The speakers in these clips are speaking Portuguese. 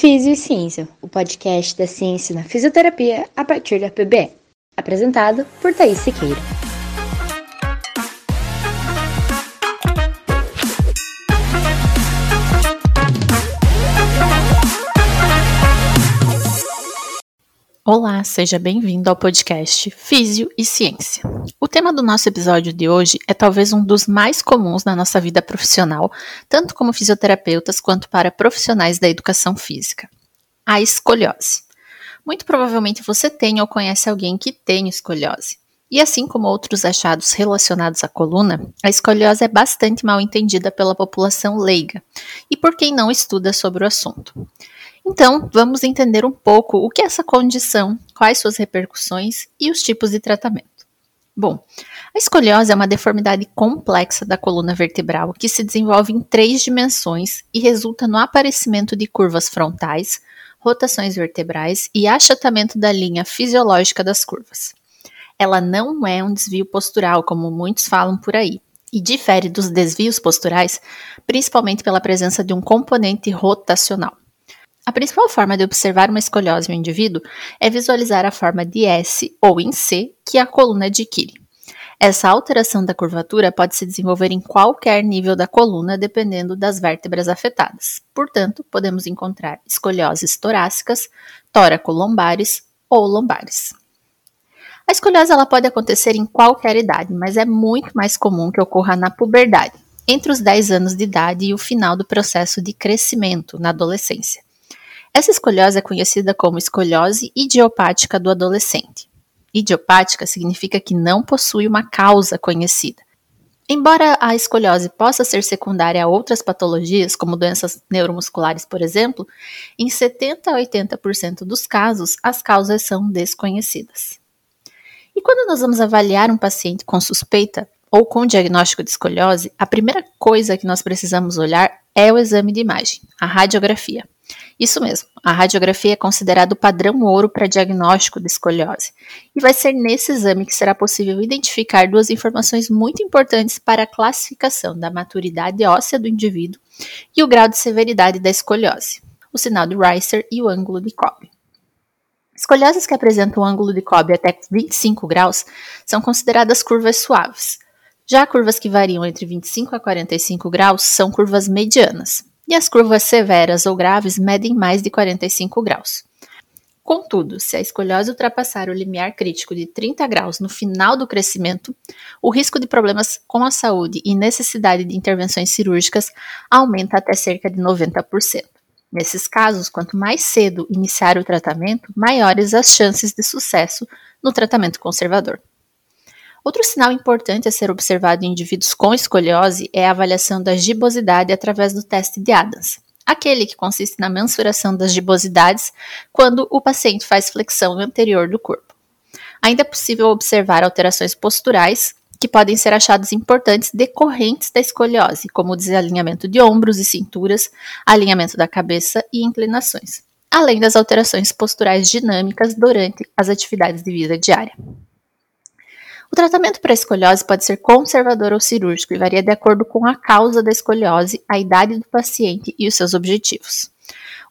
Físio e Ciência, o podcast da ciência na fisioterapia a partir da PBE. Apresentado por Thaís Siqueira. Olá, seja bem-vindo ao podcast Físio e Ciência. O tema do nosso episódio de hoje é talvez um dos mais comuns na nossa vida profissional, tanto como fisioterapeutas quanto para profissionais da educação física: a escoliose. Muito provavelmente você tem ou conhece alguém que tem escoliose. E assim como outros achados relacionados à coluna, a escoliose é bastante mal entendida pela população leiga e por quem não estuda sobre o assunto. Então, vamos entender um pouco o que é essa condição, quais suas repercussões e os tipos de tratamento. Bom, a escoliose é uma deformidade complexa da coluna vertebral que se desenvolve em três dimensões e resulta no aparecimento de curvas frontais, rotações vertebrais e achatamento da linha fisiológica das curvas. Ela não é um desvio postural, como muitos falam por aí, e difere dos desvios posturais, principalmente pela presença de um componente rotacional. A principal forma de observar uma escoliose no indivíduo é visualizar a forma de S ou em C que a coluna adquire. Essa alteração da curvatura pode se desenvolver em qualquer nível da coluna, dependendo das vértebras afetadas. Portanto, podemos encontrar escolioses torácicas, toracolombares ou lombares. A escoliose ela pode acontecer em qualquer idade, mas é muito mais comum que ocorra na puberdade, entre os 10 anos de idade e o final do processo de crescimento, na adolescência. Essa escoliose é conhecida como escoliose idiopática do adolescente. Idiopática significa que não possui uma causa conhecida. Embora a escoliose possa ser secundária a outras patologias, como doenças neuromusculares, por exemplo, em 70 a 80% dos casos as causas são desconhecidas. E quando nós vamos avaliar um paciente com suspeita ou com diagnóstico de escoliose, a primeira coisa que nós precisamos olhar é o exame de imagem, a radiografia. Isso mesmo, a radiografia é considerado o padrão ouro para diagnóstico de escoliose, e vai ser nesse exame que será possível identificar duas informações muito importantes para a classificação da maturidade óssea do indivíduo e o grau de severidade da escoliose, o sinal de Reiser e o ângulo de Cobb. Escolioses que apresentam um ângulo de Cobb até 25 graus são consideradas curvas suaves. Já curvas que variam entre 25 a 45 graus são curvas medianas e as curvas severas ou graves medem mais de 45 graus. Contudo, se a escoliose ultrapassar o limiar crítico de 30 graus no final do crescimento, o risco de problemas com a saúde e necessidade de intervenções cirúrgicas aumenta até cerca de 90%. Nesses casos, quanto mais cedo iniciar o tratamento, maiores as chances de sucesso no tratamento conservador. Outro sinal importante a ser observado em indivíduos com escoliose é a avaliação da gibosidade através do teste de Adams, aquele que consiste na mensuração das gibosidades quando o paciente faz flexão anterior do corpo. Ainda é possível observar alterações posturais que podem ser achadas importantes decorrentes da escoliose, como o desalinhamento de ombros e cinturas, alinhamento da cabeça e inclinações, além das alterações posturais dinâmicas durante as atividades de vida diária. O tratamento para escoliose pode ser conservador ou cirúrgico e varia de acordo com a causa da escoliose, a idade do paciente e os seus objetivos.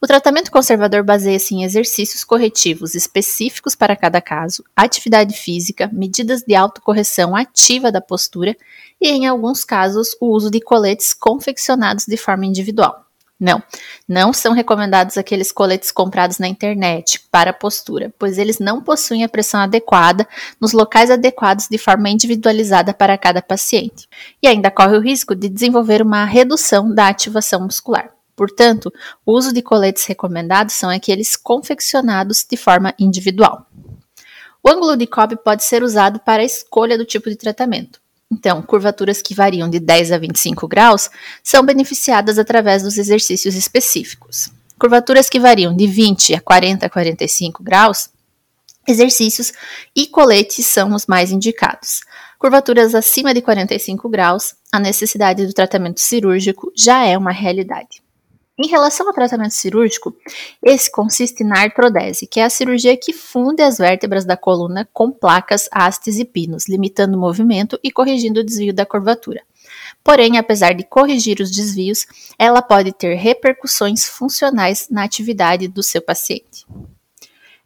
O tratamento conservador baseia-se em exercícios corretivos específicos para cada caso, atividade física, medidas de autocorreção ativa da postura e, em alguns casos, o uso de coletes confeccionados de forma individual. Não, não são recomendados aqueles coletes comprados na internet para postura, pois eles não possuem a pressão adequada nos locais adequados de forma individualizada para cada paciente, e ainda corre o risco de desenvolver uma redução da ativação muscular. Portanto, o uso de coletes recomendados são aqueles confeccionados de forma individual. O ângulo de Cobb pode ser usado para a escolha do tipo de tratamento. Então, curvaturas que variam de 10 a 25 graus são beneficiadas através dos exercícios específicos. Curvaturas que variam de 20 a 40 a 45 graus, exercícios e coletes são os mais indicados. Curvaturas acima de 45 graus, a necessidade do tratamento cirúrgico já é uma realidade. Em relação ao tratamento cirúrgico, esse consiste na artrodese, que é a cirurgia que funde as vértebras da coluna com placas, hastes e pinos, limitando o movimento e corrigindo o desvio da curvatura. Porém, apesar de corrigir os desvios, ela pode ter repercussões funcionais na atividade do seu paciente.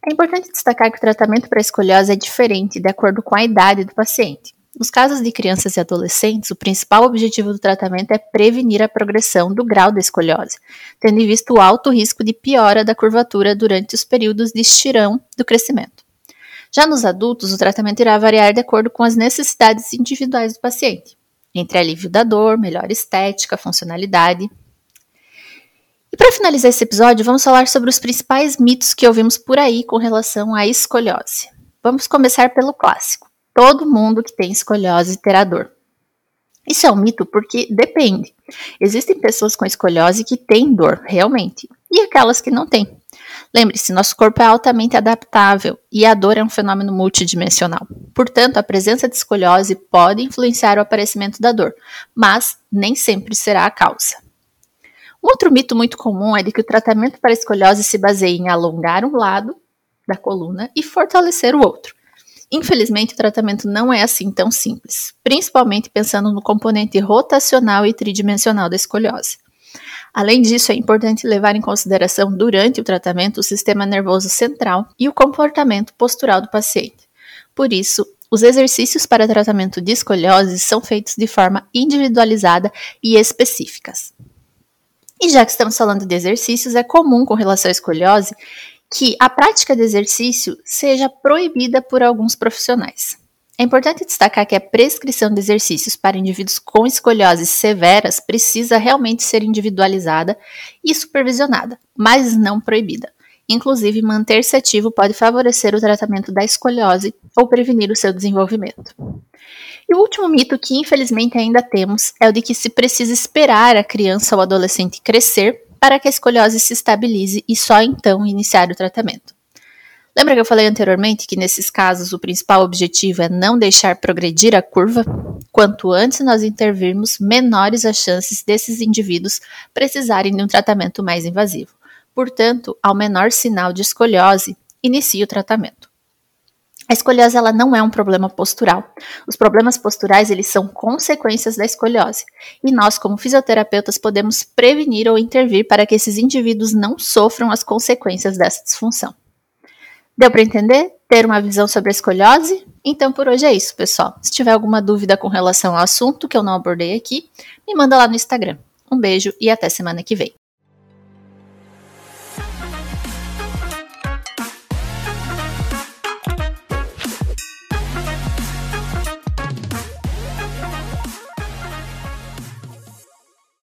É importante destacar que o tratamento para escoliose é diferente de acordo com a idade do paciente. Nos casos de crianças e adolescentes, o principal objetivo do tratamento é prevenir a progressão do grau da escoliose, tendo em vista o alto risco de piora da curvatura durante os períodos de estirão do crescimento. Já nos adultos, o tratamento irá variar de acordo com as necessidades individuais do paciente, entre alívio da dor, melhor estética, funcionalidade, e para finalizar esse episódio, vamos falar sobre os principais mitos que ouvimos por aí com relação à escoliose. Vamos começar pelo clássico. Todo mundo que tem escoliose terá dor. Isso é um mito porque depende. Existem pessoas com escoliose que têm dor, realmente, e aquelas que não têm. Lembre-se, nosso corpo é altamente adaptável e a dor é um fenômeno multidimensional. Portanto, a presença de escoliose pode influenciar o aparecimento da dor, mas nem sempre será a causa. Um outro mito muito comum é de que o tratamento para escoliose se baseia em alongar um lado da coluna e fortalecer o outro. Infelizmente, o tratamento não é assim tão simples, principalmente pensando no componente rotacional e tridimensional da escoliose. Além disso, é importante levar em consideração durante o tratamento o sistema nervoso central e o comportamento postural do paciente. Por isso, os exercícios para tratamento de escoliose são feitos de forma individualizada e específicas. E já que estamos falando de exercícios, é comum com relação à escoliose que a prática de exercício seja proibida por alguns profissionais. É importante destacar que a prescrição de exercícios para indivíduos com escolioses severas precisa realmente ser individualizada e supervisionada, mas não proibida. Inclusive, manter-se ativo pode favorecer o tratamento da escoliose ou prevenir o seu desenvolvimento. E o último mito que infelizmente ainda temos é o de que se precisa esperar a criança ou adolescente crescer para que a escoliose se estabilize e só então iniciar o tratamento. Lembra que eu falei anteriormente que nesses casos o principal objetivo é não deixar progredir a curva? Quanto antes nós intervirmos, menores as chances desses indivíduos precisarem de um tratamento mais invasivo. Portanto, ao menor sinal de escoliose, inicie o tratamento. A escoliose ela não é um problema postural. Os problemas posturais eles são consequências da escoliose. E nós, como fisioterapeutas, podemos prevenir ou intervir para que esses indivíduos não sofram as consequências dessa disfunção. Deu para entender? Ter uma visão sobre a escoliose? Então por hoje é isso, pessoal. Se tiver alguma dúvida com relação ao assunto que eu não abordei aqui, me manda lá no Instagram. Um beijo e até semana que vem.